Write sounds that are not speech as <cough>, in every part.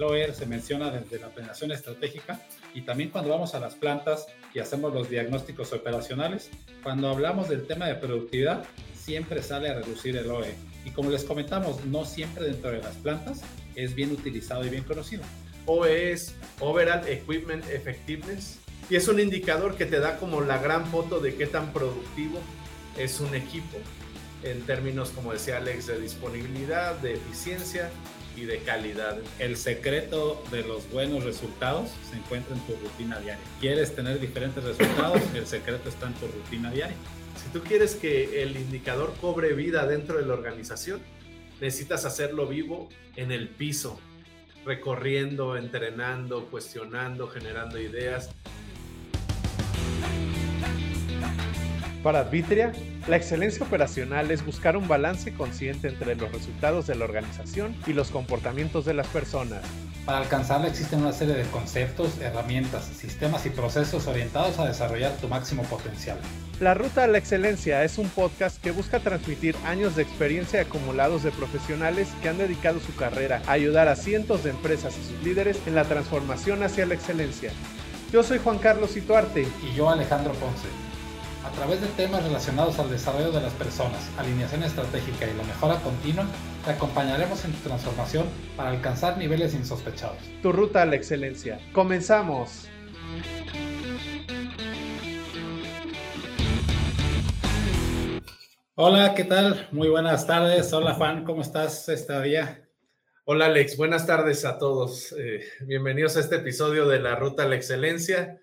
El OER se menciona desde la planeación estratégica y también cuando vamos a las plantas y hacemos los diagnósticos operacionales. Cuando hablamos del tema de productividad, siempre sale a reducir el OE. Y como les comentamos, no siempre dentro de las plantas es bien utilizado y bien conocido. OE es Overall Equipment Effectiveness y es un indicador que te da como la gran foto de qué tan productivo es un equipo en términos, como decía Alex, de disponibilidad, de eficiencia y de calidad. El secreto de los buenos resultados se encuentra en tu rutina diaria. ¿Quieres tener diferentes resultados? El secreto está en tu rutina diaria. Si tú quieres que el indicador cobre vida dentro de la organización, necesitas hacerlo vivo en el piso, recorriendo, entrenando, cuestionando, generando ideas. Para Advitria, la excelencia operacional es buscar un balance consciente entre los resultados de la organización y los comportamientos de las personas. Para alcanzarla existen una serie de conceptos, herramientas, sistemas y procesos orientados a desarrollar tu máximo potencial. La Ruta a la Excelencia es un podcast que busca transmitir años de experiencia acumulados de profesionales que han dedicado su carrera a ayudar a cientos de empresas y sus líderes en la transformación hacia la excelencia. Yo soy Juan Carlos Ituarte. Y yo Alejandro Ponce. A través de temas relacionados al desarrollo de las personas, alineación estratégica y la mejora continua, te acompañaremos en tu transformación para alcanzar niveles insospechados. Tu ruta a la excelencia. Comenzamos. Hola, ¿qué tal? Muy buenas tardes. Hola Juan, ¿cómo estás este día? Hola Alex, buenas tardes a todos. Eh, bienvenidos a este episodio de la Ruta a la Excelencia.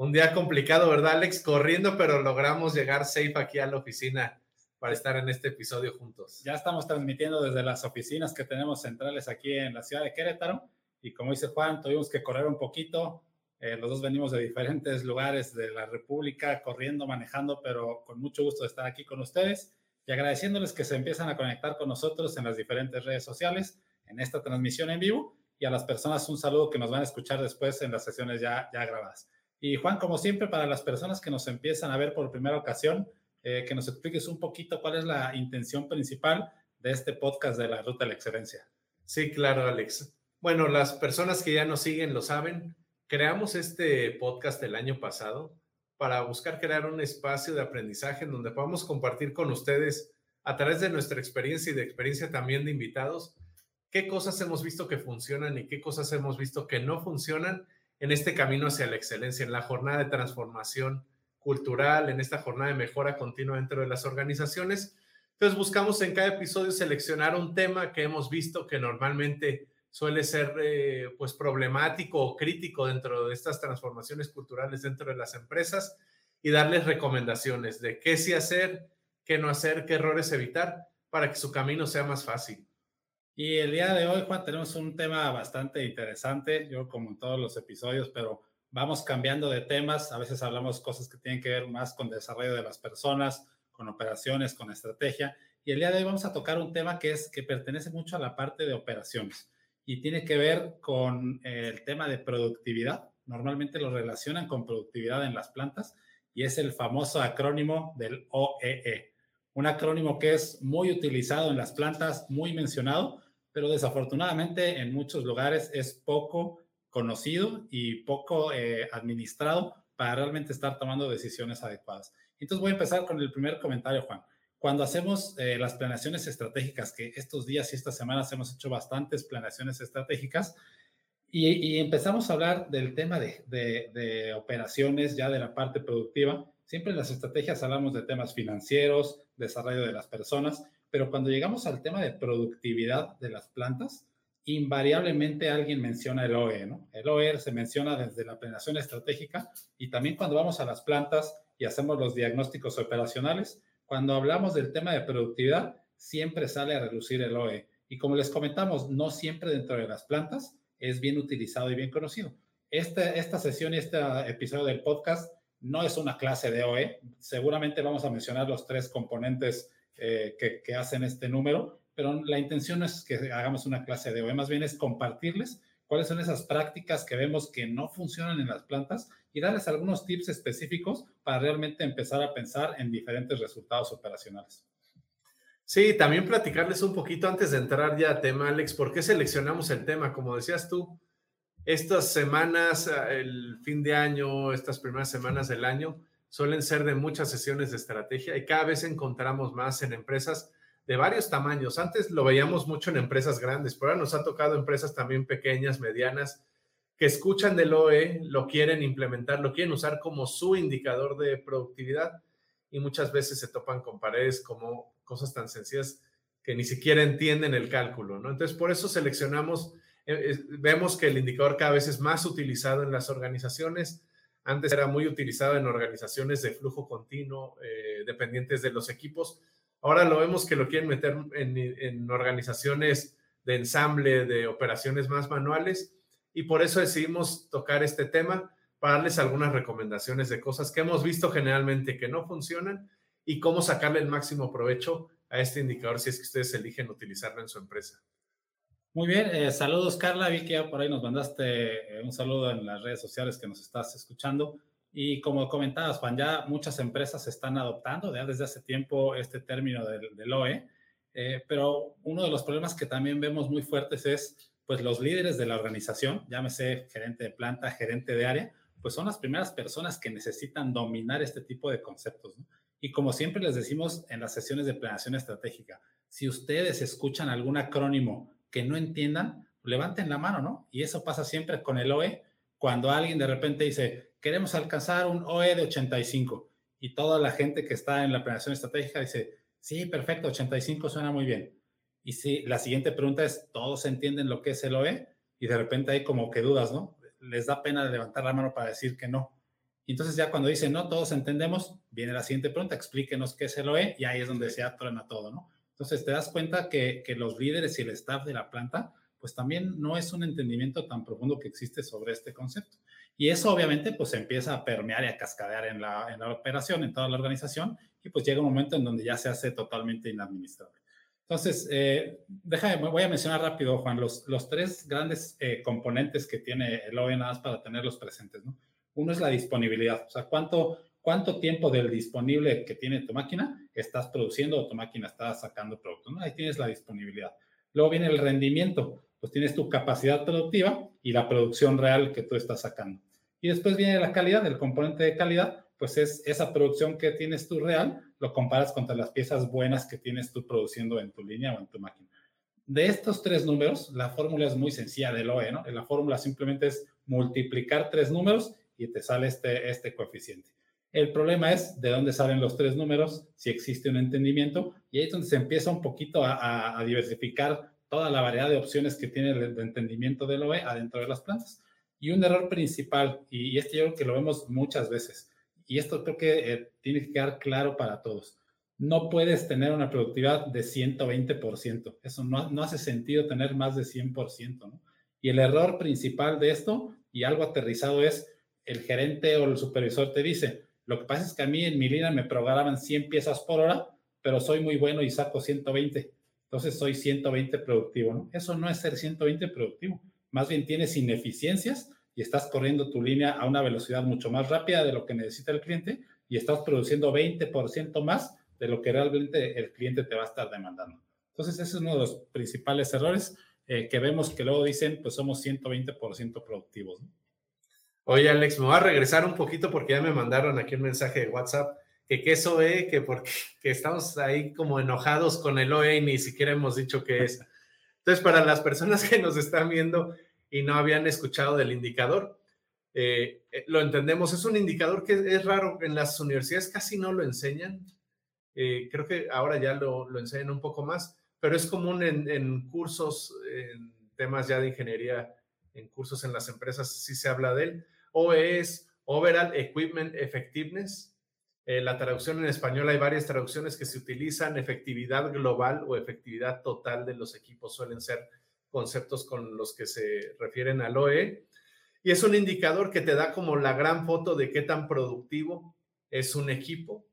Un día complicado, ¿verdad, Alex? Corriendo, pero logramos llegar safe aquí a la oficina para estar en este episodio juntos. Ya estamos transmitiendo desde las oficinas que tenemos centrales aquí en la ciudad de Querétaro. Y como dice Juan, tuvimos que correr un poquito. Eh, los dos venimos de diferentes lugares de la República, corriendo, manejando, pero con mucho gusto de estar aquí con ustedes y agradeciéndoles que se empiezan a conectar con nosotros en las diferentes redes sociales, en esta transmisión en vivo. Y a las personas un saludo que nos van a escuchar después en las sesiones ya, ya grabadas. Y Juan, como siempre, para las personas que nos empiezan a ver por primera ocasión, eh, que nos expliques un poquito cuál es la intención principal de este podcast de la Ruta de la Excelencia. Sí, claro, Alex. Bueno, las personas que ya nos siguen lo saben. Creamos este podcast el año pasado para buscar crear un espacio de aprendizaje en donde podamos compartir con ustedes a través de nuestra experiencia y de experiencia también de invitados, qué cosas hemos visto que funcionan y qué cosas hemos visto que no funcionan en este camino hacia la excelencia, en la jornada de transformación cultural, en esta jornada de mejora continua dentro de las organizaciones. Entonces buscamos en cada episodio seleccionar un tema que hemos visto que normalmente suele ser eh, pues problemático o crítico dentro de estas transformaciones culturales dentro de las empresas y darles recomendaciones de qué sí hacer, qué no hacer, qué errores evitar para que su camino sea más fácil. Y el día de hoy, Juan, tenemos un tema bastante interesante, yo como en todos los episodios, pero vamos cambiando de temas. A veces hablamos cosas que tienen que ver más con desarrollo de las personas, con operaciones, con estrategia. Y el día de hoy vamos a tocar un tema que es que pertenece mucho a la parte de operaciones y tiene que ver con el tema de productividad. Normalmente lo relacionan con productividad en las plantas y es el famoso acrónimo del OEE. Un acrónimo que es muy utilizado en las plantas, muy mencionado, pero desafortunadamente en muchos lugares es poco conocido y poco eh, administrado para realmente estar tomando decisiones adecuadas. Entonces voy a empezar con el primer comentario, Juan. Cuando hacemos eh, las planeaciones estratégicas, que estos días y estas semanas hemos hecho bastantes planeaciones estratégicas, y, empezamos a hablar del tema de, de, operaciones, ya de la parte productiva, siempre en las estrategias hablamos de temas financieros, desarrollo de las personas, pero cuando llegamos al tema de productividad de las plantas, invariablemente alguien menciona el OE, ¿no? El OE se menciona desde la planeación estratégica y también cuando vamos a las plantas y hacemos los diagnósticos operacionales, cuando hablamos del tema de productividad, siempre sale a reducir el OE. Y como les comentamos, no siempre dentro de las plantas es bien utilizado y bien conocido. Este, esta sesión y este episodio del podcast no es una clase de OE. Seguramente vamos a mencionar los tres componentes eh, que, hacen este número, pero la intención no es que hagamos una clase de OE, más bien es compartirles cuáles son esas prácticas que vemos que no funcionan en las plantas y darles algunos tips específicos para realmente empezar a pensar en diferentes resultados operacionales. Sí, también platicarles un poquito antes de entrar ya a tema, Alex, ¿por qué seleccionamos el tema? Como decías tú, estas semanas, el fin de año, estas primeras semanas del año, suelen ser de muchas sesiones de estrategia y cada vez encontramos más en empresas de varios tamaños. Antes lo veíamos mucho en empresas grandes, pero ahora nos ha tocado empresas también pequeñas, medianas, que escuchan del OE, lo quieren implementar, lo quieren usar como su indicador de productividad y muchas veces se topan con paredes como cosas tan sencillas que ni siquiera entienden el cálculo, ¿no? Entonces, por eso seleccionamos, vemos que el indicador cada vez es más utilizado en las organizaciones. Antes era muy utilizado en organizaciones de flujo continuo, eh, dependientes de los equipos. Ahora lo vemos que lo quieren meter en, en organizaciones de ensamble, de operaciones más manuales, y por eso decidimos tocar este tema para darles algunas recomendaciones de cosas que hemos visto generalmente que no funcionan y cómo sacarle el máximo provecho a este indicador si es que ustedes eligen utilizarlo en su empresa. Muy bien, eh, saludos Carla, vi que ya por ahí nos mandaste eh, un saludo en las redes sociales que nos estás escuchando. Y como comentabas, Juan, ya muchas empresas están adoptando ya desde hace tiempo este término del, del OE, eh, pero uno de los problemas que también vemos muy fuertes es, pues, los líderes de la organización, llámese gerente de planta, gerente de área, pues son las primeras personas que necesitan dominar este tipo de conceptos. ¿no? Y como siempre les decimos en las sesiones de planeación estratégica, si ustedes escuchan algún acrónimo que no entiendan, levanten la mano, ¿no? Y eso pasa siempre con el OE, cuando alguien de repente dice, queremos alcanzar un OE de 85 y toda la gente que está en la planeación estratégica dice, sí, perfecto, 85 suena muy bien. Y si la siguiente pregunta es, ¿todos entienden lo que es el OE? Y de repente hay como que dudas, ¿no? Les da pena levantar la mano para decir que no. Y entonces ya cuando dicen, no, todos entendemos, viene la siguiente pregunta, explíquenos qué es el OE y ahí es donde se atruena todo, ¿no? Entonces te das cuenta que, los líderes y el staff de la planta, pues también no es un entendimiento tan profundo que existe sobre este concepto. Y eso obviamente pues empieza a permear y a cascadear en la, en la operación, en toda la organización, y pues llega un momento en donde ya se hace totalmente inadministrable. Entonces, eh, déjame, voy a mencionar rápido, Juan, los, los tres grandes eh, componentes que tiene el más para tenerlos presentes, ¿no? Uno es la disponibilidad, o sea, cuánto, cuánto tiempo del disponible que tiene tu máquina estás produciendo o tu máquina está sacando producto. ¿no? Ahí tienes la disponibilidad. Luego viene el rendimiento, pues tienes tu capacidad productiva y la producción real que tú estás sacando. Y después viene la calidad, el componente de calidad, pues es esa producción que tienes tú real, lo comparas contra las piezas buenas que tienes tú produciendo en tu línea o en tu máquina. De estos tres números, la fórmula es muy sencilla del OE, ¿no? La fórmula simplemente es multiplicar tres números y te sale este, este coeficiente. El problema es de dónde salen los tres números, si existe un entendimiento, y ahí es donde se empieza un poquito a, diversificar toda la variedad de opciones que tiene el, entendimiento del OE adentro de las plantas. Y un error principal, y, y este yo creo que lo vemos muchas veces, y esto creo que eh, tiene que quedar claro para todos. No puedes tener una productividad de 120%. Eso no, no hace sentido tener más de 100%. ¿no? Y el error principal de esto, y algo aterrizado, es el gerente o el supervisor te dice, lo que pasa es que a mí en mi línea me programaban 100 piezas por hora, pero soy muy bueno y saco 120. Entonces soy 120 productivo. Eso no es ser 120 productivo. Más bien tienes ineficiencias y estás corriendo tu línea a una velocidad mucho más rápida de lo que necesita el cliente y estás produciendo 20% más de lo que realmente el cliente te va a estar demandando. Entonces, ese es uno de los principales errores eh, que vemos que luego dicen, pues somos 120% productivos. Oye, Alex, me voy a regresar un poquito porque ya me mandaron aquí un mensaje de WhatsApp que qué es OE, que porque que estamos ahí como enojados con el OE y ni siquiera hemos dicho qué es. Entonces, para las personas que nos están viendo y no habían escuchado del indicador, eh, eh lo entendemos. Es un indicador que es raro, en las universidades casi no lo enseñan. Eh, creo que ahora ya lo, enseñan un poco más, pero es común en cursos, en temas ya de ingeniería en cursos en las empresas sí se habla de él, o es Overall Equipment Effectiveness. Eh, la traducción en español hay varias traducciones que se utilizan, efectividad global o efectividad total de los equipos suelen ser conceptos con los que se refieren al OE. Y es un indicador que te da como la gran foto de qué tan productivo es un equipo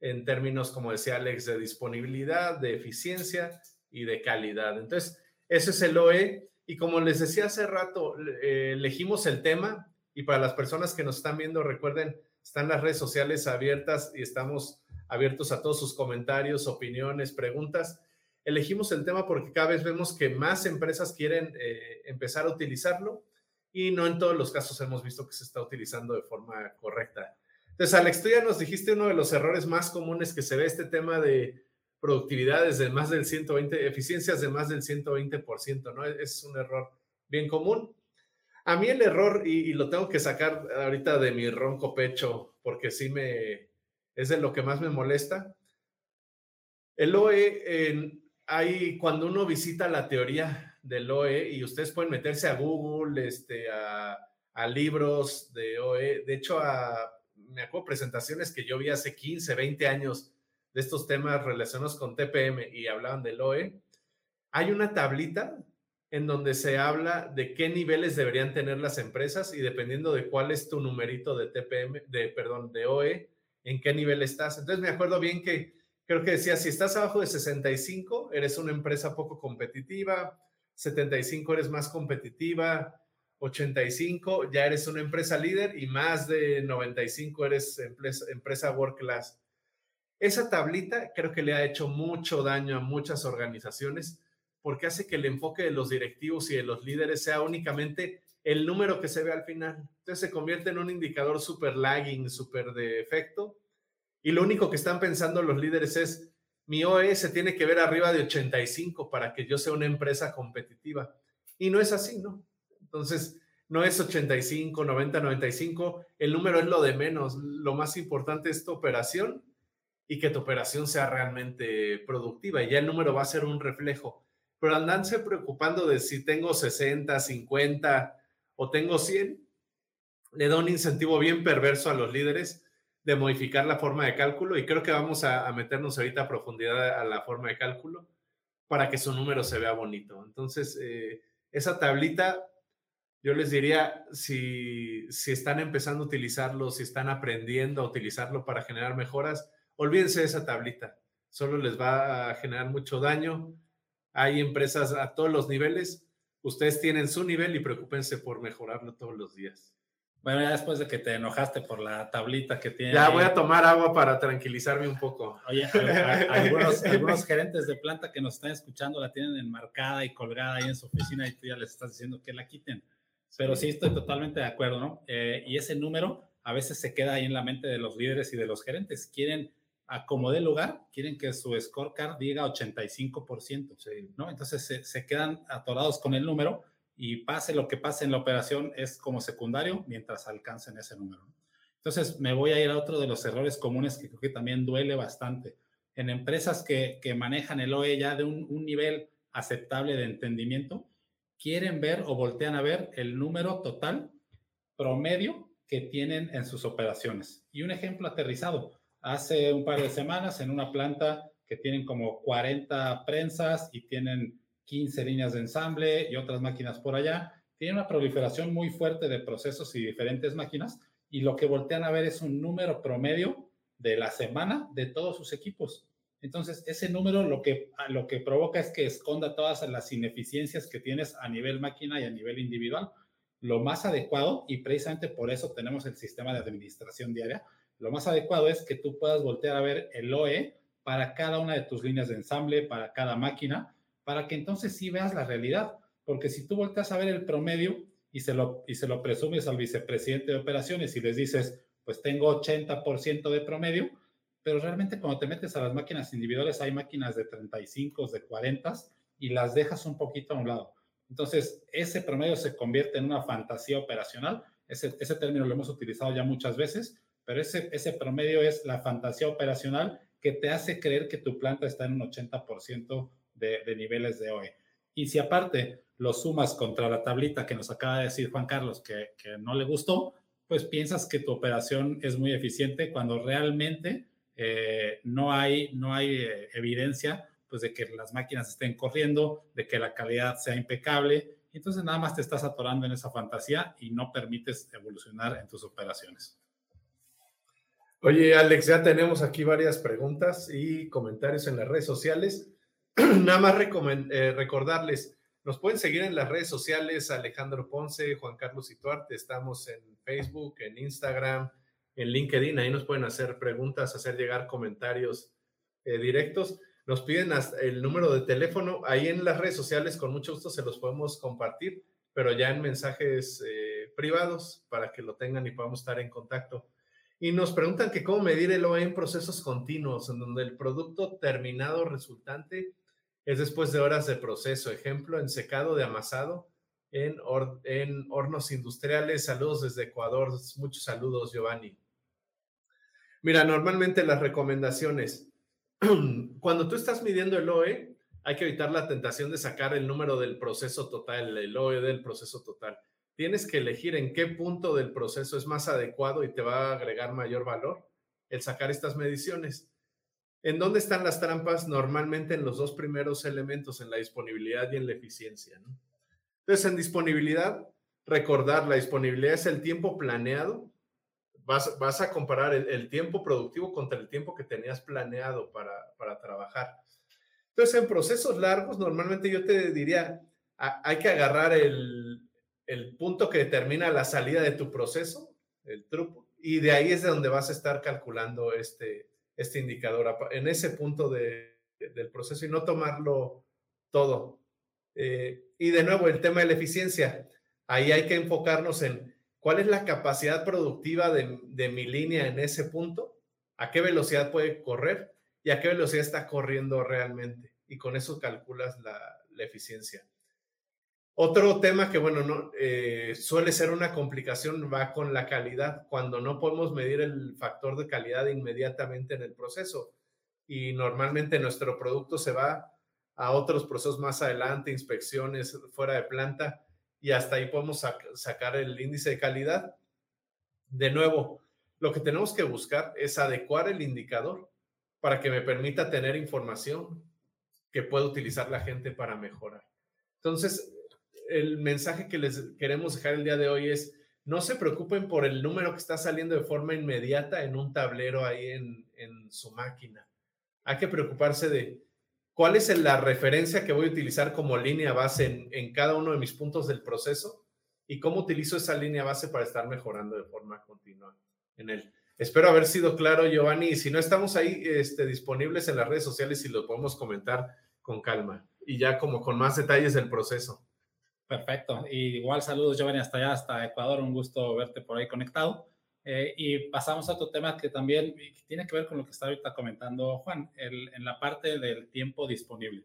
en términos, como decía Alex, de disponibilidad, de eficiencia y de calidad. Entonces, ese es el OE y como les decía hace rato, eh, elegimos el tema y para las personas que nos están viendo, recuerden, están las redes sociales abiertas y estamos abiertos a todos sus comentarios, opiniones, preguntas. Elegimos el tema porque cada vez vemos que más empresas quieren eh, empezar a utilizarlo y no en todos los casos hemos visto que se está utilizando de forma correcta. Entonces, Alex, tú ya nos dijiste uno de los errores más comunes que se ve este tema de productividades de más del 120, eficiencias de más del 120%, ¿no? Es un error bien común. A mí el error, y, lo tengo que sacar ahorita de mi ronco pecho, porque sí me, es de lo que más me molesta. El OE, hay, cuando uno visita la teoría del OE, y ustedes pueden meterse a Google, este, a, a libros de OE, de hecho, a, me acuerdo presentaciones que yo vi hace 15, 20 años de estos temas relacionados con TPM y hablaban del OE, hay una tablita en donde se habla de qué niveles deberían tener las empresas y dependiendo de cuál es tu numerito de TPM, de, perdón, de OE, en qué nivel estás. Entonces me acuerdo bien que creo que decía, si estás abajo de 65, eres una empresa poco competitiva, 75 eres más competitiva, 85 ya eres una empresa líder y más de 95 eres empresa, empresa world class. Esa tablita creo que le ha hecho mucho daño a muchas organizaciones porque hace que el enfoque de los directivos y de los líderes sea únicamente el número que se ve al final. Entonces se convierte en un indicador súper lagging, súper de efecto. Y lo único que están pensando los líderes es, mi OE se tiene que ver arriba de 85 para que yo sea una empresa competitiva. Y no es así, ¿no? Entonces, no es 85, 90, 95. El número es lo de menos. Lo más importante es tu operación y que tu operación sea realmente productiva. Y ya el número va a ser un reflejo. Pero andanse preocupando de si tengo 60, 50 o tengo 100, le da un incentivo bien perverso a los líderes de modificar la forma de cálculo y creo que vamos a, meternos ahorita a profundidad a la forma de cálculo para que su número se vea bonito. Entonces, eh, esa tablita, yo les diría, si, si están empezando a utilizarlo, si están aprendiendo a utilizarlo para generar mejoras, olvídense de esa tablita. Solo les va a generar mucho daño. Hay empresas a todos los niveles. Ustedes tienen su nivel y preocúpense por mejorarlo todos los días. Bueno, ya después de que te enojaste por la tablita que tiene. Ya voy a tomar agua para tranquilizarme un poco. Oye, <laughs> algunos, algunos, gerentes de planta que nos están escuchando la tienen enmarcada y colgada ahí en su oficina y tú ya les estás diciendo que la quiten. Pero sí estoy totalmente de acuerdo, ¿no? Eh, y ese número a veces se queda ahí en la mente de los líderes y de los gerentes. Quieren acomodar el lugar, quieren que su scorecard diga 85%, ¿no? Entonces se, se quedan atorados con el número y pase lo que pase en la operación es como secundario mientras alcancen ese número. Entonces, me voy a ir a otro de los errores comunes que creo que también duele bastante. En empresas que, que manejan el OE ya de un, un, nivel aceptable de entendimiento, quieren ver o voltean a ver el número total promedio que tienen en sus operaciones. Y un ejemplo aterrizado. Hace un par de semanas en una planta que tienen como 40 prensas y tienen 15 líneas de ensamble y otras máquinas por allá. Tiene una proliferación muy fuerte de procesos y diferentes máquinas y lo que voltean a ver es un número promedio de la semana de todos sus equipos. Entonces, ese número lo que, lo que provoca es que esconda todas las ineficiencias que tienes a nivel máquina y a nivel individual. Lo más adecuado, y precisamente por eso tenemos el sistema de administración diaria, lo más adecuado es que tú puedas voltear a ver el OE para cada una de tus líneas de ensamble, para cada máquina, para que entonces sí veas la realidad. Porque si tú volteas a ver el promedio y se lo, y se lo presumes al vicepresidente de operaciones y les dices, pues tengo 80% de promedio, pero realmente cuando te metes a las máquinas individuales hay máquinas de 35, de 40 y las dejas un poquito a un lado. Entonces, ese promedio se convierte en una fantasía operacional. Ese, ese término lo hemos utilizado ya muchas veces, pero ese, ese promedio es la fantasía operacional que te hace creer que tu planta está en un 80% de, niveles de OE. Y si aparte lo sumas contra la tablita que nos acaba de decir Juan Carlos que, no le gustó, pues piensas que tu operación es muy eficiente cuando realmente eh, no hay, no hay eh, evidencia pues de que las máquinas estén corriendo, de que la calidad sea impecable. Entonces nada más te estás atorando en esa fantasía y no permites evolucionar en tus operaciones. Oye, Alex, ya tenemos aquí varias preguntas y comentarios en las redes sociales. <clears throat> Nada más eh, recordarles, nos pueden seguir en las redes sociales, Alejandro Ponce, Juan Carlos Ituarte, estamos en Facebook, en Instagram, en LinkedIn. Ahí nos pueden hacer preguntas, hacer llegar comentarios eh, directos. Nos piden el número de teléfono. Ahí en las redes sociales, con mucho gusto, se los podemos compartir, pero ya en mensajes eh, privados para que lo tengan y podamos estar en contacto. Y nos preguntan que cómo medir el OE en procesos continuos, en donde el producto terminado resultante es después de horas de proceso. Ejemplo, en secado de amasado, en, en hornos industriales. Saludos desde Ecuador. Muchos saludos, Giovanni. Mira, normalmente las recomendaciones, <clears throat> cuando tú estás midiendo el OE, hay que evitar la tentación de sacar el número del proceso total, el OE del proceso total. Tienes que elegir en qué punto del proceso es más adecuado y te va a agregar mayor valor el sacar estas mediciones. ¿En dónde están las trampas? Normalmente en los dos primeros elementos, en la disponibilidad y en la eficiencia. Entonces, en disponibilidad, recordar, la disponibilidad es el tiempo planeado vas, a comparar el, tiempo productivo contra el tiempo que tenías planeado para, para trabajar. Entonces, en procesos largos, normalmente yo te diría, hay que agarrar el, el, punto que determina la salida de tu proceso, el truco, y de ahí es de donde vas a estar calculando este, este indicador, en ese punto de, del proceso y no tomarlo todo. Eh, y de nuevo, el tema de la eficiencia. Ahí hay que enfocarnos en cuál es la capacidad productiva de, mi línea en ese punto, a qué velocidad puede correr y a qué velocidad está corriendo realmente. Y con eso calculas la, eficiencia. Otro tema que, bueno, no, eh, suele ser una complicación va con la calidad, cuando no podemos medir el factor de calidad inmediatamente en el proceso. Y normalmente nuestro producto se va a otros procesos más adelante, inspecciones fuera de planta, y hasta ahí podemos sacar el índice de calidad. De nuevo, lo que tenemos que buscar es adecuar el indicador para que me permita tener información que pueda utilizar la gente para mejorar. Entonces, el mensaje que les queremos dejar el día de hoy es, no se preocupen por el número que está saliendo de forma inmediata en un tablero ahí en, en su máquina. Hay que preocuparse de cuál es la referencia que voy a utilizar como línea base en, cada uno de mis puntos del proceso y cómo utilizo esa línea base para estar mejorando de forma continua en él. Espero haber sido claro, Giovanni, y si no estamos ahí este, disponibles en las redes sociales y lo podemos comentar con calma y ya como con más detalles del proceso. Perfecto. Y igual saludos, Giovanni, hasta allá, hasta Ecuador. Un gusto verte por ahí conectado. Eh, y pasamos a otro tema que también tiene que ver con lo que está ahorita comentando Juan, en la parte del tiempo disponible.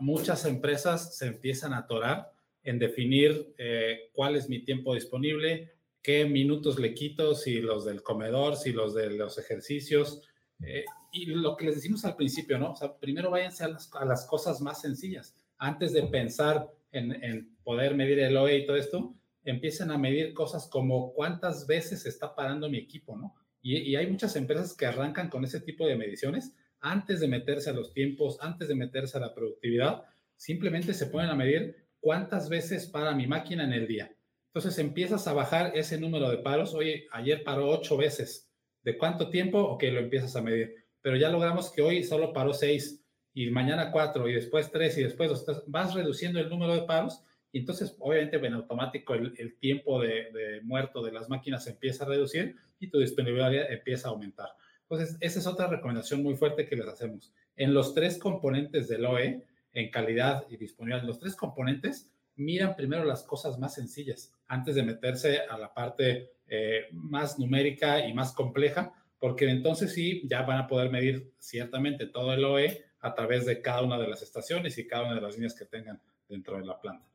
muchas empresas se empiezan a atorar en definir eh, cuál es mi tiempo disponible, qué minutos le quito, si los del comedor, si los de los ejercicios. Eh, y lo que les decimos al principio, ¿no? O sea, primero váyanse a las, a las cosas más sencillas. Antes de pensar en, poder medir el OE y todo esto, empiecen a medir cosas como cuántas veces está parando mi equipo, ¿no? Y, hay muchas empresas que arrancan con ese tipo de mediciones antes de meterse a los tiempos, antes de meterse a la productividad, simplemente se ponen a medir cuántas veces para mi máquina en el día. Entonces empiezas a bajar ese número de paros. Oye, ayer paró ocho veces. ¿De cuánto tiempo? Ok, lo empiezas a medir. Pero ya logramos que hoy solo paró seis y mañana cuatro y después tres y después dos. Vas reduciendo el número de paros y entonces, obviamente, en automático el, tiempo de, muerto de las máquinas empieza a reducir y tu disponibilidad empieza a aumentar. Entonces, esa es otra recomendación muy fuerte que les hacemos. En los tres componentes del OE, en calidad y disponibilidad, los tres componentes, miran primero las cosas más sencillas antes de meterse a la parte eh, más numérica y más compleja, porque entonces sí, ya van a poder medir ciertamente todo el OE a través de cada una de las estaciones y cada una de las líneas que tengan dentro de la planta.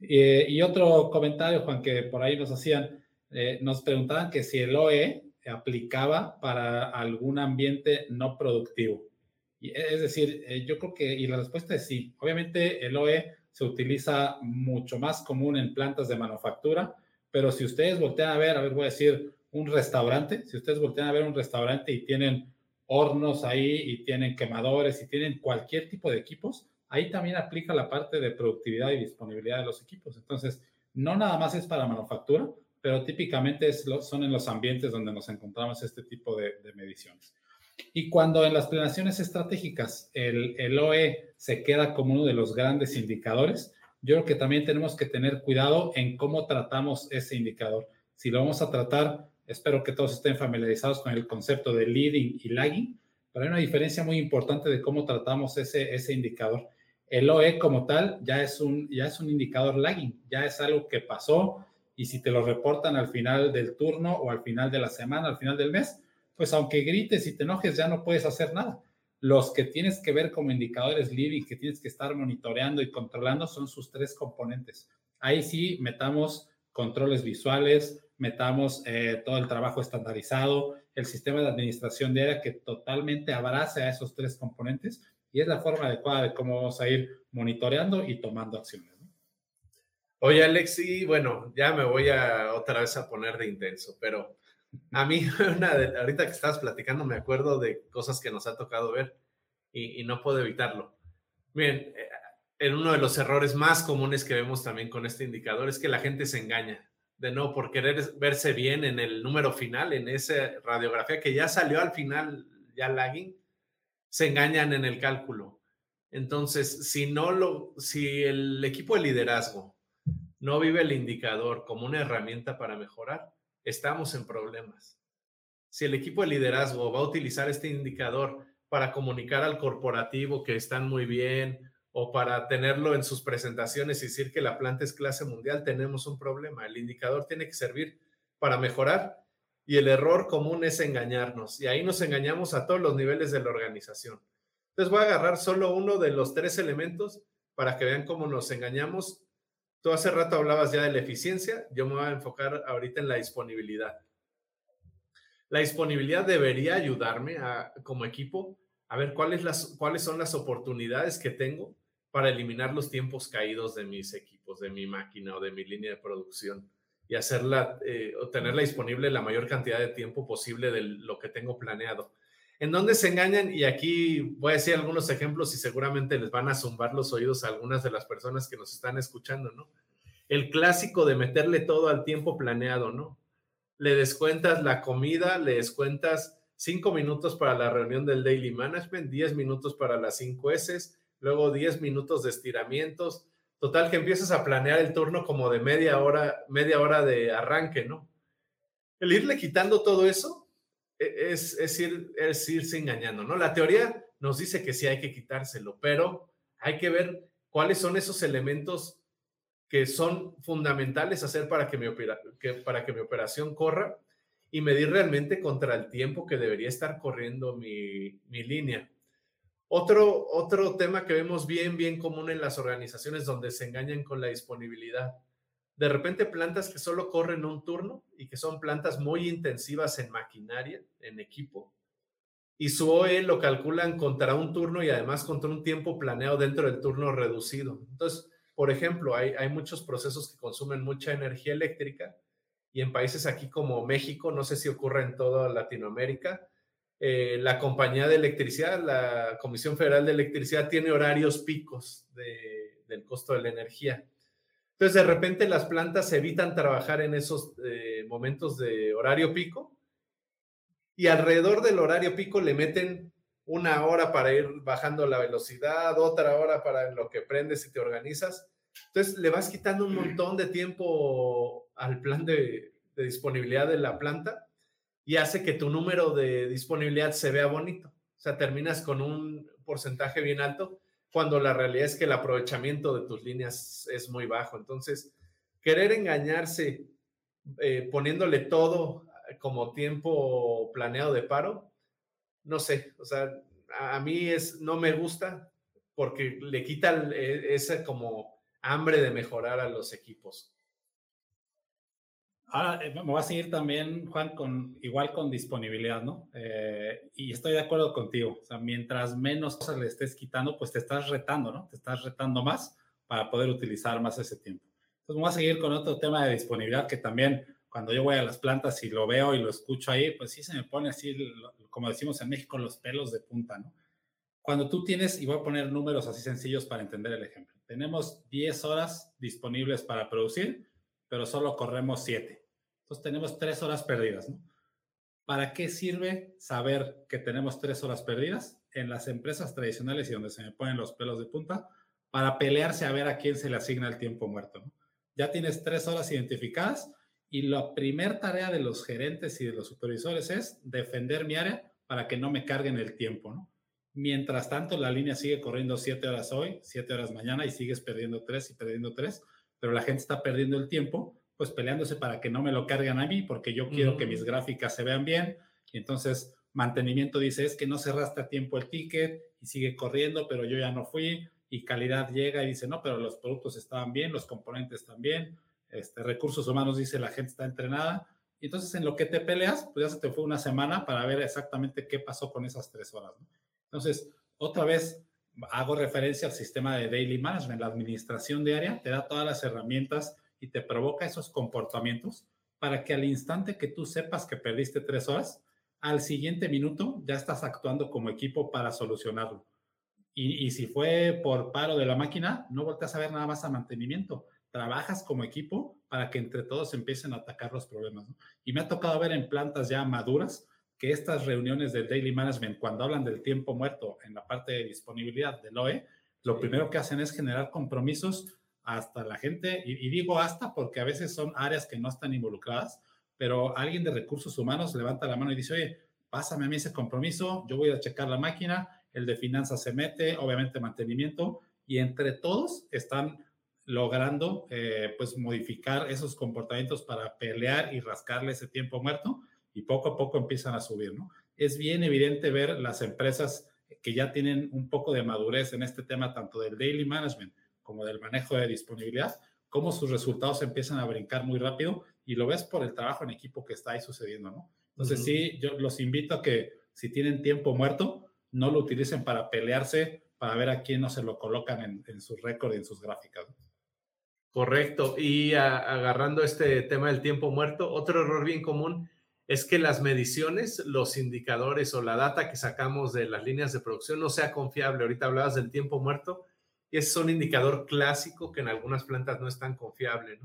Y otro comentario, Juan, que por ahí nos hacían, eh, nos preguntaban que si el OE aplicaba para algún ambiente no productivo. Es decir, eh, yo creo que, y la respuesta es sí. Obviamente el OE se utiliza mucho más común en plantas de manufactura, pero si ustedes voltean a ver, a ver, voy a decir, un restaurante, si ustedes voltean a ver un restaurante y tienen hornos ahí y tienen quemadores y tienen cualquier tipo de equipos, ahí también aplica la parte de productividad y disponibilidad de los equipos. Entonces, no nada más es para manufactura, pero típicamente son en los ambientes donde nos encontramos este tipo de, mediciones. Y cuando en las planeaciones estratégicas el, el, OE se queda como uno de los grandes indicadores, yo creo que también tenemos que tener cuidado en cómo tratamos ese indicador. Si lo vamos a tratar Espero que todos estén familiarizados con el concepto de leading y lagging, pero hay una diferencia muy importante de cómo tratamos ese, ese indicador. El OE como tal ya es, un, ya es un indicador lagging, ya es algo que pasó y si te lo reportan al final del turno o al final de la semana, al final del mes, pues aunque grites y te enojes ya no puedes hacer nada. Los que tienes que ver como indicadores leading, que tienes que estar monitoreando y controlando son sus tres componentes. Ahí sí metamos controles visuales, metamos eh, todo el trabajo estandarizado, el sistema de administración diaria que totalmente abrace a esos tres componentes y es la forma adecuada de cómo vamos a ir monitoreando y tomando acciones. Oye, Alex, y bueno, ya me voy a otra vez a poner de intenso, pero a mí, <laughs> una ahorita que estabas platicando, me acuerdo de cosas que nos ha tocado ver y, no puedo evitarlo. Miren, eh, en uno de los errores más comunes que vemos también con este indicador es que la gente se engaña de no por querer verse bien en el número final, en esa radiografía que ya salió al final, ya lagging, se engañan en el cálculo. Entonces, si no lo, si el equipo de liderazgo no vive el indicador como una herramienta para mejorar, estamos en problemas. Si el equipo de liderazgo va a utilizar este indicador para comunicar al corporativo que están muy bien o para tenerlo en sus presentaciones y decir que la planta es clase mundial, tenemos un problema. El indicador tiene que servir para mejorar y el error común es engañarnos y ahí nos engañamos a todos los niveles de la organización. Entonces voy a agarrar solo uno de los tres elementos para que vean cómo nos engañamos. Tú hace rato hablabas ya de la eficiencia, yo me voy a enfocar ahorita en la disponibilidad. La disponibilidad debería ayudarme a, como equipo a ver cuáles, las, cuáles son las oportunidades que tengo para eliminar los tiempos caídos de mis equipos, de mi máquina o de mi línea de producción y hacerla eh, tenerla disponible la mayor cantidad de tiempo posible de lo que tengo planeado. ¿En dónde se engañan? Y aquí voy a decir algunos ejemplos y seguramente les van a zumbar los oídos a algunas de las personas que nos están escuchando, ¿no? El clásico de meterle todo al tiempo planeado, ¿no? Le descuentas la comida, le descuentas cinco minutos para la reunión del Daily Management, diez minutos para las cinco S, luego 10 minutos de estiramientos. Total que empiezas a planear el turno como de media hora, media hora de arranque, ¿no? El irle quitando todo eso e, es, es, ir, es irse engañando, ¿no? La teoría nos dice que sí hay que quitárselo, pero hay que ver cuáles son esos elementos que son fundamentales hacer para que mi, para que mi operación corra y medir realmente contra el tiempo que debería estar corriendo mi, mi línea. Otro, otro tema que vemos bien, bien común en las organizaciones donde se engañan con la disponibilidad. De repente plantas que solo corren un turno y que son plantas muy intensivas en maquinaria, en equipo, y su OE lo calculan contra un turno y además contra un tiempo planeado dentro del turno reducido. Entonces, por ejemplo, hay, hay muchos procesos que consumen mucha energía eléctrica y en países aquí como México, no sé si ocurre en toda Latinoamérica, eh, la compañía de electricidad, la Comisión Federal de Electricidad, tiene horarios picos del costo de la energía. Entonces, de repente las plantas evitan trabajar en esos eh, momentos de horario pico y alrededor del horario pico le meten una hora para ir bajando la velocidad, otra hora para lo que prendes y te organizas. Entonces, le vas quitando un montón de tiempo al plan de disponibilidad de la planta y hace que tu número de disponibilidad se vea bonito. O sea, terminas con un porcentaje bien alto cuando la realidad es que el aprovechamiento de tus líneas es muy bajo. Entonces, querer engañarse eh, poniéndole todo como tiempo planeado de paro, no sé, o sea, a, mí es, no me gusta porque le quita e, ese como hambre de mejorar a los equipos. Ahora eh, me voy a seguir también, Juan, con igual con disponibilidad, ¿no? Eh, y estoy de acuerdo contigo. O sea, mientras menos cosas le estés quitando, pues te estás retando, ¿no? Te estás retando más para poder utilizar más ese tiempo. Entonces, voy a seguir con otro tema de disponibilidad que también cuando yo voy a las plantas y lo veo y lo escucho ahí, pues sí se me pone así, como decimos en México, los pelos de punta, ¿no? Cuando tú tienes, y voy a poner números así sencillos para entender el ejemplo, tenemos 10 horas disponibles para producir, pero solo corremos 7 entonces tenemos tres horas perdidas. ¿Para qué sirve saber que tenemos tres horas perdidas en las empresas tradicionales y donde se me ponen los pelos de punta? Para pelearse a ver a quién se le asigna el tiempo muerto. Ya tienes tres horas identificadas Y la primera tarea de los gerentes y de los supervisores es defender mi área para que no me carguen el tiempo. Mientras tanto, la línea sigue corriendo siete horas hoy, siete horas mañana y sigues perdiendo tres y perdiendo tres, pero la gente está perdiendo el tiempo, pues peleándose para que no me lo carguen a mí, porque yo quiero que mis gráficas se vean bien. Y entonces, mantenimiento dice, es que no cerraste a tiempo el ticket y sigue corriendo, pero yo ya no fui. Y calidad llega y dice, no, pero los productos estaban bien, los componentes también este, recursos humanos dice la gente está entrenada. Y entonces en lo que te peleas, pues ya se te fue una semana para ver exactamente qué pasó con esas tres horas. Entonces, otra vez hago referencia al sistema de Daily Management. La administración diaria te da todas las herramientas y te provoca esos comportamientos para que al instante que tú sepas que perdiste tres horas, al siguiente minuto ya estás actuando como equipo para solucionarlo. Y, si fue por paro de la máquina, no volteas a ver nada más a mantenimiento trabajas como equipo para que entre todos empiecen a atacar los problemas. Y me ha tocado ver en plantas ya maduras que estas reuniones del daily management, cuando hablan del tiempo muerto en la parte de disponibilidad del OE, lo primero que hacen es generar compromisos hasta la gente, y, y, digo hasta porque a veces son áreas que no están involucradas, pero alguien de recursos humanos levanta la mano y dice, oye, pásame a mí ese compromiso, yo voy a checar la máquina, el de finanzas se mete, obviamente mantenimiento, y entre todos están logrando eh, pues modificar esos comportamientos para pelear y rascarle ese tiempo muerto y poco a poco empiezan a subir, ¿no? Es bien evidente ver las empresas que ya tienen un poco de madurez en este tema, tanto del daily management como del manejo de disponibilidad, cómo sus resultados empiezan a brincar muy rápido y lo ves por el trabajo en equipo que está ahí sucediendo, ¿no? Entonces, sí, yo los invito a que si tienen tiempo muerto, no lo utilicen para pelearse, para ver a quién no se lo colocan en, en sus récords y en sus gráficas. ¿no? Correcto. Y agarrando este tema del tiempo muerto, otro error bien común es que las mediciones, los indicadores o la data que sacamos de las líneas de producción no sea confiable. Ahorita hablabas del tiempo muerto y ese es un indicador clásico que en algunas plantas no es tan confiable.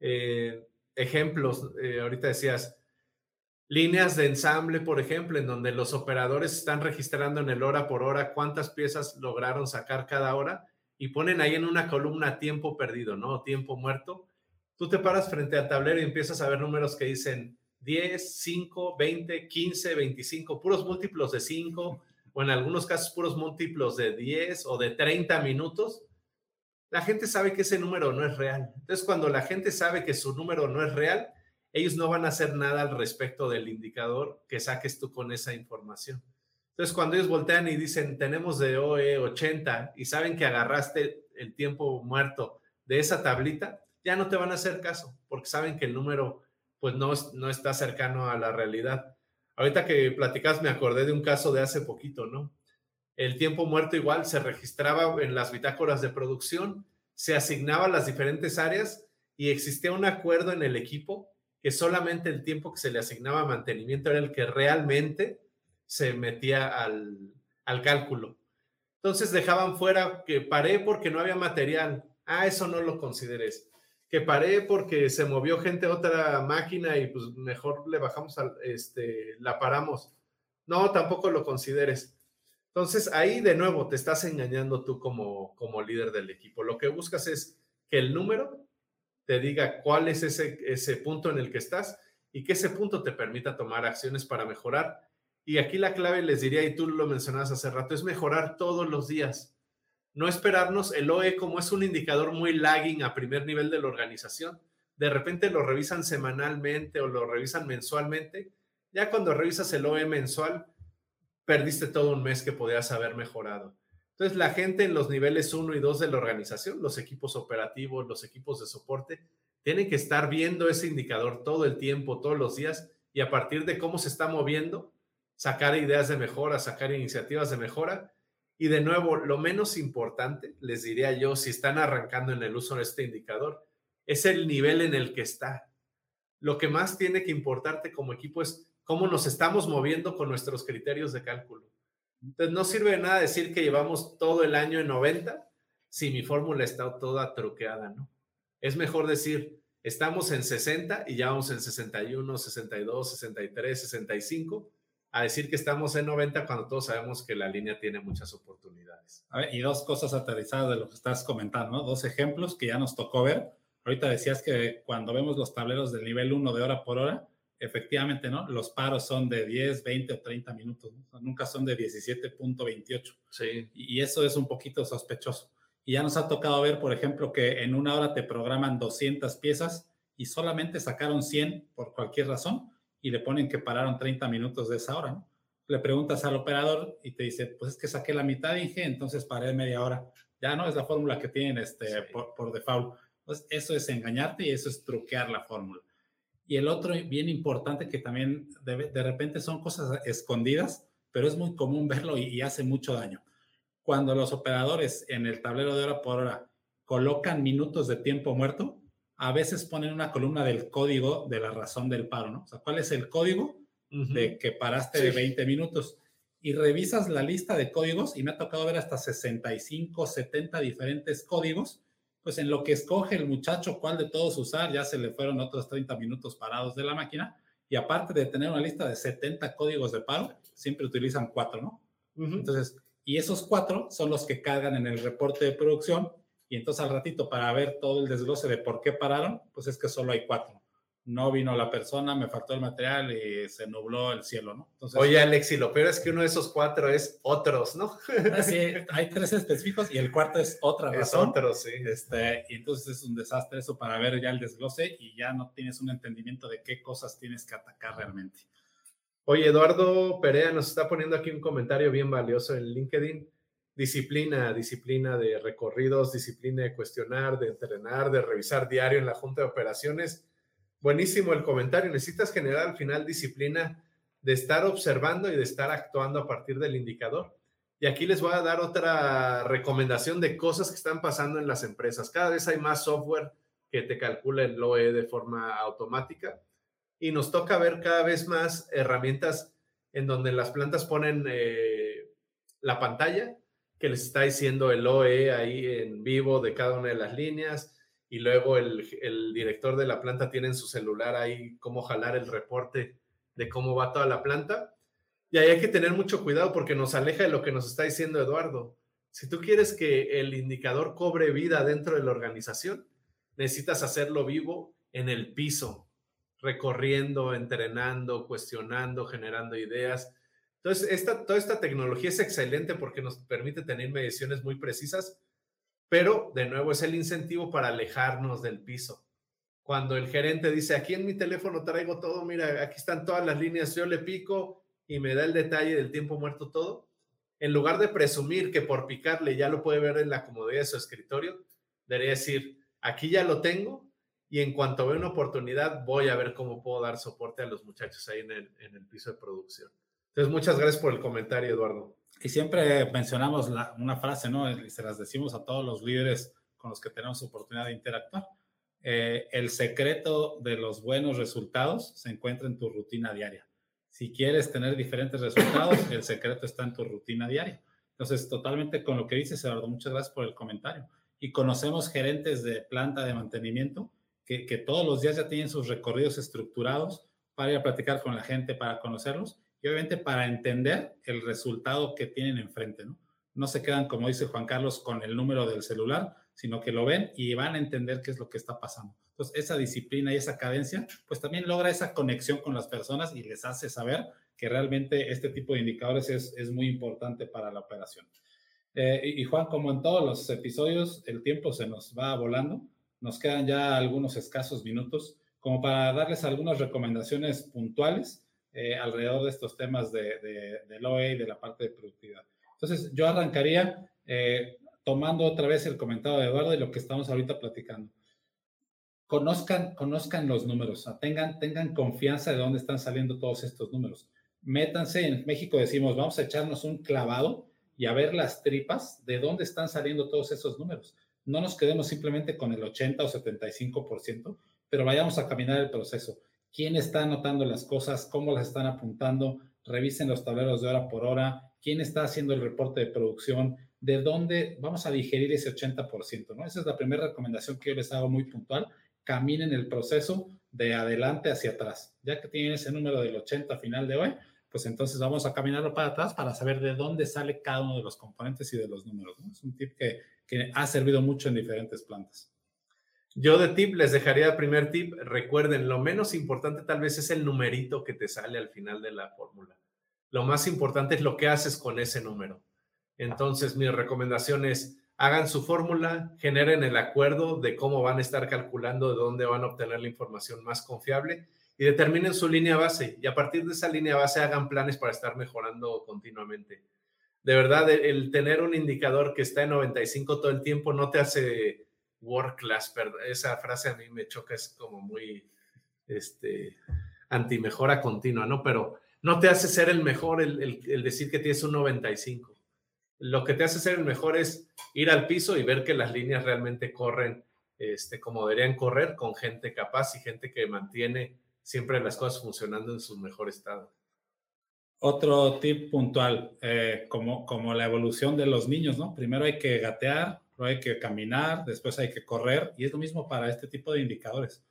Eh, ejemplos, eh, ahorita decías, líneas de ensamble, por ejemplo, en donde los operadores están registrando en el hora por hora cuántas piezas lograron sacar cada hora y ponen ahí en una columna tiempo perdido, ¿no? Tiempo muerto. Tú te paras frente al tablero y empiezas a ver números que dicen 10, 5, 20, 15, 25, puros múltiplos de 5 o en algunos casos puros múltiplos de 10 o de 30 minutos. La gente sabe que ese número no es real. Entonces, cuando la gente sabe que su número no es real, ellos no van a hacer nada al respecto del indicador que saques tú con esa información. Entonces, cuando ellos voltean y dicen, tenemos de OE 80 y saben que agarraste el tiempo muerto de esa tablita, ya no te van a hacer caso porque saben que el número pues no, no está cercano a la realidad. Ahorita que platicas me acordé de un caso de hace poquito, ¿no? El tiempo muerto igual se registraba en las bitácoras de producción, se asignaba a las diferentes áreas y existía un acuerdo en el equipo que solamente el tiempo que se le asignaba a mantenimiento era el que realmente se metía al, al cálculo. Entonces dejaban fuera que paré porque no había material. Ah, eso no lo consideres. Que paré porque se movió gente a otra máquina y pues mejor le bajamos, este, la paramos. No, tampoco lo consideres. Entonces ahí de nuevo te estás engañando tú como, como líder del equipo. Lo que buscas es que el número te diga cuál es ese, ese punto en el que estás y que ese punto te permita tomar acciones para mejorar y aquí la clave les diría, y tú lo mencionabas hace rato, es mejorar todos los días. No esperarnos, el OE como es un indicador muy lagging a primer nivel de la organización, de repente lo revisan semanalmente o lo revisan mensualmente. Ya cuando revisas el OE mensual, perdiste todo un mes que podías haber mejorado. Entonces, la gente en los niveles 1 y 2 de la organización, los equipos operativos, los equipos de soporte, tienen que estar viendo ese indicador todo el tiempo, todos los días, y a partir de cómo se está moviendo, sacar ideas de mejora, sacar iniciativas de mejora. Y de nuevo, lo menos importante, les diría yo, si están arrancando en el uso de este indicador, es el nivel en el que está. Lo que más tiene que importarte como equipo es cómo nos estamos moviendo con nuestros criterios de cálculo. Entonces, no sirve de nada decir que llevamos todo el año en 90 si mi fórmula está toda truqueada, ¿no? Es mejor decir, estamos en 60 y ya vamos en 61, 62, 63, 65 a decir que estamos en 90 cuando todos sabemos que la línea tiene muchas oportunidades. y dos cosas aterrizadas de lo que estás comentando, ¿no? Dos ejemplos que ya nos tocó ver. Ahorita decías que cuando vemos los tableros del nivel 1 de hora por hora, efectivamente, ¿no? Los paros son de 10, 20 o 30 minutos, nunca son de 17.28. Sí. Y eso es un poquito sospechoso. Y ya nos ha tocado ver, por ejemplo, que en una hora te programan 200 piezas y solamente sacaron 100 por cualquier razón y le ponen que pararon 30 minutos de esa hora, ¿no? Le preguntas al operador y te dice, pues es que saqué la mitad, dije, entonces paré media hora. Ya no es la fórmula que tienen este, por, por default. Pues eso es engañarte y eso es truquear la fórmula. Y el otro bien importante que también de, de, repente son cosas escondidas, pero es muy común verlo y, y, hace mucho daño. Cuando los operadores en el tablero de hora por hora colocan minutos de tiempo muerto, a veces ponen una columna del código de la razón del paro, ¿no? O sea, ¿cuál es el código uh -huh. de que paraste sí. de 20 minutos? Y revisas la lista de códigos y me ha tocado ver hasta 65, 70 diferentes códigos pues en lo que escoge el muchacho cuál de todos usar, ya se le fueron otros 30 minutos parados de la máquina. Y aparte de tener una lista de 70 códigos de paro, siempre utilizan cuatro, ¿no? Uh -huh. Entonces, y esos cuatro son los que cargan en el reporte de producción. Y entonces al ratito, para ver todo el desglose de por qué pararon, pues es que solo hay cuatro no vino la persona, me faltó el material y se nubló el cielo, ¿no? Entonces, Oye, Alex, y lo peor es que uno de esos cuatro es otros, ¿no? sí, hay tres específicos y el cuarto es otra razón. Es otro, sí. Este, y entonces es un desastre eso para ver ya el desglose y ya no tienes un entendimiento de qué cosas tienes que atacar realmente. Oye, Eduardo Perea nos está poniendo aquí un comentario bien valioso en LinkedIn. Disciplina, disciplina de recorridos, disciplina de cuestionar, de entrenar, de revisar diario en la junta de operaciones buenísimo el comentario. Necesitas generar al final disciplina de estar observando y de estar actuando a partir del indicador. Y aquí les voy a dar otra recomendación de cosas que están pasando en las empresas. Cada vez hay más software que te calcula el LOE de forma automática y nos toca ver cada vez más herramientas en donde las plantas ponen eh, la pantalla que les está diciendo el OE ahí en vivo de cada una de las líneas y luego el, director de la planta tiene en su celular ahí cómo jalar el reporte de cómo va toda la planta. Y ahí hay que tener mucho cuidado porque nos aleja de lo que nos está diciendo Eduardo. Si tú quieres que el indicador cobre vida dentro de la organización, necesitas hacerlo vivo en el piso, recorriendo, entrenando, cuestionando, generando ideas. Entonces, esta, toda esta tecnología es excelente porque nos permite tener mediciones muy precisas, pero de nuevo es el incentivo para alejarnos del piso. Cuando el gerente dice, aquí en mi teléfono traigo todo, mira, aquí están todas las líneas, yo le pico y me da el detalle del tiempo muerto todo, en lugar de presumir que por picarle ya lo puede ver en la comodidad de su escritorio, debería decir, aquí ya lo tengo y en cuanto vea una oportunidad voy a ver cómo puedo dar soporte a los muchachos ahí en el, en el piso de producción. Entonces, muchas gracias por el comentario, Eduardo. Y siempre mencionamos la, una frase, ¿no? Y se las decimos a todos los líderes con los que tenemos oportunidad de interactuar. Eh, el secreto de los buenos resultados se encuentra en tu rutina diaria. Si quieres tener diferentes resultados, <coughs> el secreto está en tu rutina diaria. Entonces, totalmente con lo que dices, Eduardo, muchas gracias por el comentario. Y conocemos gerentes de planta de mantenimiento que, que todos los días ya tienen sus recorridos estructurados para ir a platicar con la gente, para conocerlos y obviamente para entender el resultado que tienen enfrente, ¿no? No se quedan, como dice Juan Carlos, con el número del celular, sino que lo ven y van a entender qué es lo que está pasando. Entonces, esa disciplina y esa cadencia, pues también logra esa conexión con las personas y les hace saber que realmente este tipo de indicadores es, es muy importante para la operación. Eh, y Juan, como en todos los episodios, el tiempo se nos va volando. Nos quedan ya algunos escasos minutos como para darles algunas recomendaciones puntuales eh, alrededor de estos temas de, de, del OE y de la parte de productividad. Entonces, yo arrancaría eh, tomando otra vez el comentario de Eduardo y lo que estamos ahorita platicando. Conozcan, conozcan los números, tengan, tengan confianza de dónde están saliendo todos estos números. Métanse, en México decimos, vamos a echarnos un clavado y a ver las tripas de dónde están saliendo todos esos números. No nos quedemos simplemente con el 80 o 75%, pero vayamos a caminar el proceso quién está anotando las cosas, cómo las están apuntando, revisen los tableros de hora por hora, quién está haciendo el reporte de producción, de dónde vamos a digerir ese 80%, ¿no? Esa es la primera recomendación que yo les hago muy puntual. Caminen el proceso de adelante hacia atrás. Ya que tienen ese número del 80 final de hoy, pues entonces vamos a caminarlo para atrás para saber de dónde sale cada uno de los componentes y de los números. Es un tip que ha servido mucho en diferentes plantas. Yo de tip les dejaría primer tip, recuerden, lo menos importante tal vez es el numerito que te sale al final de la fórmula. Lo más importante es lo que haces con ese número. Entonces, mi recomendación es, hagan su fórmula, generen el acuerdo de cómo van a estar calculando, de dónde van a obtener la información más confiable y determinen su línea base. Y a partir de esa línea base hagan planes para estar mejorando continuamente. De verdad, el, tener un indicador que está en 95 todo el tiempo no te hace work class. Esa frase a mí me choca, es como muy este, anti-mejora continua, ¿no? Pero no te hace ser el mejor el, el decir que tienes un 95 lo que te hace ser el mejor es ir al piso y ver que las líneas realmente corren este, como deberían correr, con gente capaz y gente que mantiene siempre las cosas funcionando en su mejor estado. Otro tip puntual, eh, como, como la evolución de los niños, ¿no? Primero hay que gatear, hay que caminar, después hay que correr, y es lo mismo para este tipo de indicadores.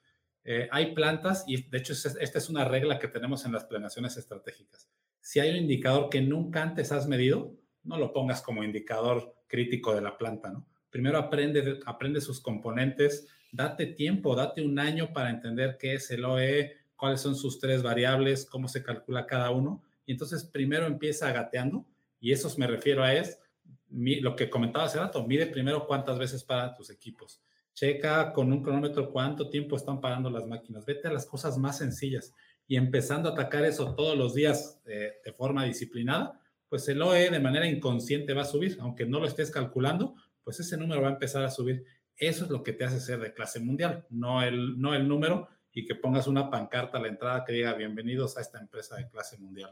Eh, hay plantas, y de hecho esta es una regla que tenemos en las planeaciones estratégicas. Si hay un indicador que nunca antes has medido, no lo pongas como indicador crítico de la planta, ¿no? Primero aprende, aprende sus componentes, date tiempo, date un año para entender qué es el OE, cuáles son sus tres variables, cómo se calcula cada uno. Y entonces primero empieza gateando, y eso me refiero a es lo que comentaba hace rato, mide primero cuántas veces para tus equipos. Checa con un cronómetro cuánto tiempo están parando las máquinas. Vete a las cosas más sencillas y empezando a atacar eso todos los días eh, de forma disciplinada, pues el OE de manera inconsciente va a subir, aunque no lo estés calculando, pues ese número va a empezar a subir. Eso es lo que te hace ser de clase mundial, no el, no el número y que pongas una pancarta a la entrada que diga bienvenidos a esta empresa de clase mundial.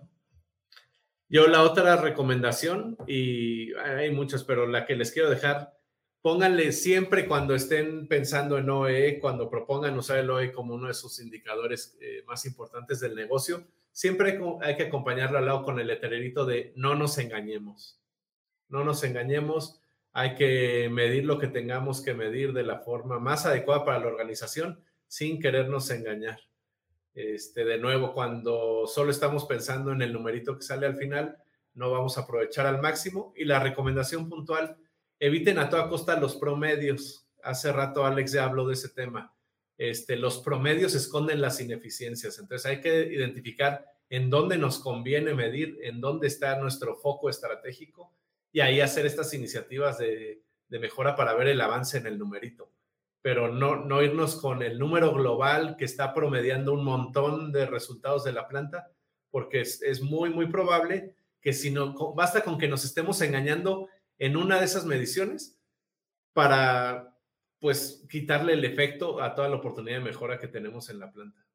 Yo la otra recomendación, y hay muchas, pero la que les quiero dejar, pónganle siempre cuando estén pensando en OE, cuando propongan usar el OE como uno de sus indicadores eh, más importantes del negocio, siempre hay que acompañarlo al lado con el letrerito de no nos engañemos. No nos engañemos, hay que medir lo que tengamos que medir de la forma más adecuada para la organización sin querernos engañar. Este, de nuevo, cuando solo estamos pensando en el numerito que sale al final, no vamos a aprovechar al máximo. Y la recomendación puntual, eviten a toda costa los promedios. Hace rato Alex ya habló de ese tema este, los promedios esconden las ineficiencias. Entonces hay que identificar en dónde nos conviene medir, en dónde está nuestro foco estratégico y ahí hacer estas iniciativas de, mejora para ver el avance en el numerito. Pero no, no irnos con el número global que está promediando un montón de resultados de la planta, porque es, es muy, muy probable que si no, basta con que nos estemos engañando en una de esas mediciones para pues quitarle el efecto a toda la oportunidad de mejora que tenemos en la planta.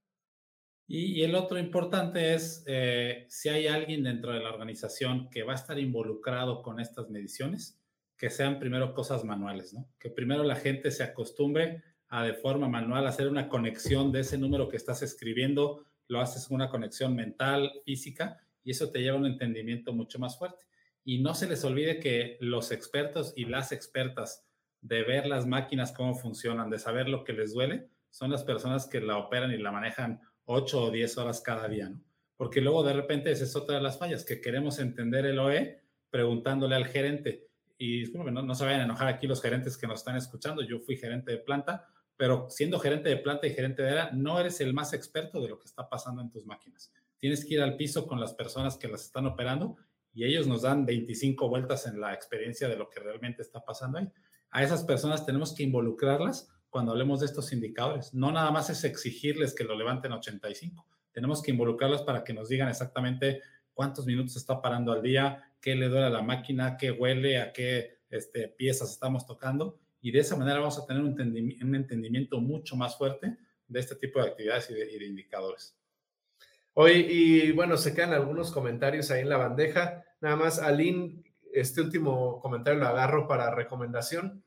Y, el otro importante es eh, si hay alguien dentro de la organización que va a estar involucrado con estas mediciones, que sean primero cosas manuales, ¿no? Que primero la gente se acostumbre a de forma manual hacer una conexión de ese número que estás escribiendo, lo haces una conexión mental, física, y eso te lleva a un entendimiento mucho más fuerte. Y no se les olvide que los expertos y las expertas de ver las máquinas cómo funcionan, de saber lo que les duele, son las personas que la operan y la manejan 8 o 10 horas cada día, ¿no? Porque luego de repente esa es otra de las fallas, que queremos entender el OE preguntándole al gerente. Y bueno, no, no se vayan a enojar aquí los gerentes que nos están escuchando, yo fui gerente de planta, pero siendo gerente de planta y gerente de era, no eres el más experto de lo que está pasando en tus máquinas. Tienes que ir al piso con las personas que las están operando y ellos nos dan 25 vueltas en la experiencia de lo que realmente está pasando ahí a esas personas tenemos que involucrarlas cuando hablemos de estos indicadores. No nada más es exigirles que lo levanten 85. Tenemos que involucrarlas para que nos digan exactamente cuántos minutos está parando al día, qué le duele a la máquina, qué huele, a qué este, piezas estamos tocando. Y de esa manera vamos a tener un entendimiento, mucho más fuerte de este tipo de actividades y de, indicadores. Hoy, y bueno, se quedan algunos comentarios ahí en la bandeja. Nada más, Aline este último comentario lo agarro para recomendación.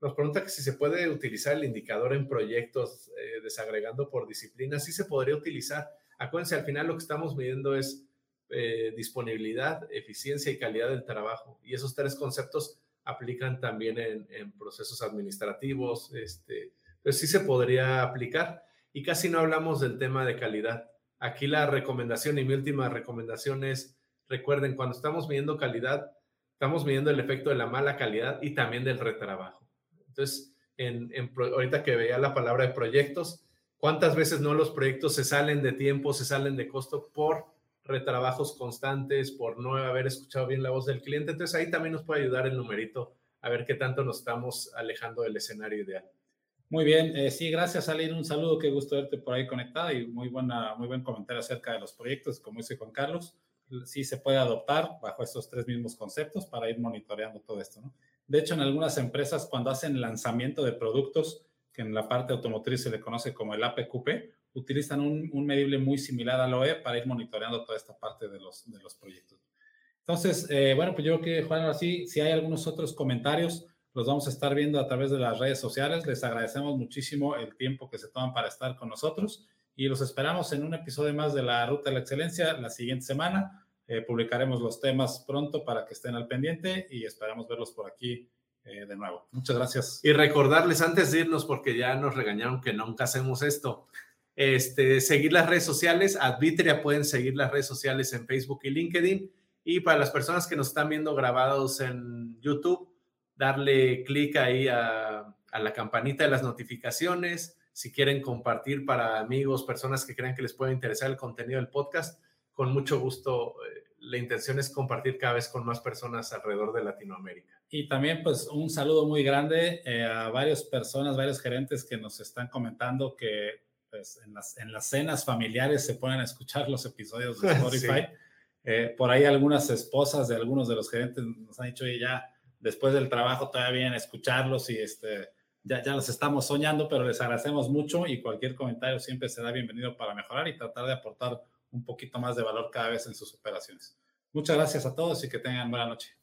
Nos pregunta que si se puede utilizar el indicador en proyectos eh, desagregando por disciplina. Sí se podría utilizar. Acuérdense, al final lo que estamos midiendo es eh, disponibilidad, eficiencia y calidad del trabajo. Y esos tres conceptos aplican también en, procesos administrativos. Este, pues sí se podría aplicar. Y casi no hablamos del tema de calidad. Aquí la recomendación y mi última recomendación es, recuerden, cuando estamos midiendo calidad, estamos midiendo el efecto de la mala calidad y también del retrabajo. Entonces, en, ahorita que veía la palabra de proyectos, cuántas veces no los proyectos se salen de tiempo, se salen de costo por retrabajos constantes, por no haber escuchado bien la voz del cliente. Entonces ahí también nos puede ayudar el numerito a ver qué tanto nos estamos alejando del escenario ideal. Muy bien, eh, sí, gracias Aline, un saludo, qué gusto verte por ahí conectada y muy, buena, muy buen comentario acerca de los proyectos, como dice Juan Carlos, sí se puede adoptar bajo estos tres mismos conceptos para ir monitoreando todo esto. ¿no? De hecho, en algunas empresas cuando hacen lanzamiento de productos, que en la parte automotriz se le conoce como el APQP, utilizan un, medible muy similar al OE para ir monitoreando toda esta parte de los, de los proyectos. Entonces, eh, bueno, pues yo que Juan, así, si hay algunos otros comentarios, los vamos a estar viendo a través de las redes sociales. Les agradecemos muchísimo el tiempo que se toman para estar con nosotros y los esperamos en un episodio más de la Ruta de la Excelencia la siguiente semana. Eh, publicaremos los temas pronto para que estén al pendiente y esperamos verlos por aquí eh, de nuevo. Muchas gracias. Y recordarles antes de irnos, porque ya nos regañaron que nunca hacemos esto, este, seguir las redes sociales. Advitria pueden seguir las redes sociales en Facebook y LinkedIn. Y para las personas que nos están viendo grabados en YouTube, darle clic ahí a, la campanita de las notificaciones. Si quieren compartir para amigos, personas que crean que les puede interesar el contenido del podcast, con mucho gusto. Eh, la intención es compartir cada vez con más personas alrededor de Latinoamérica. Y también pues un saludo muy grande eh, a varias personas, varios gerentes que nos están comentando que pues, en, las, en las cenas familiares se pueden escuchar los episodios de <laughs> Spotify. Eh, por ahí algunas esposas de algunos de los gerentes nos han dicho, ya después del trabajo todavía vienen a escucharlos y este, ya, ya los estamos soñando, pero les agradecemos mucho y cualquier comentario siempre será bienvenido para mejorar y tratar de aportar un poquito más de valor cada vez en sus operaciones. Muchas gracias a todos y que tengan buena noche.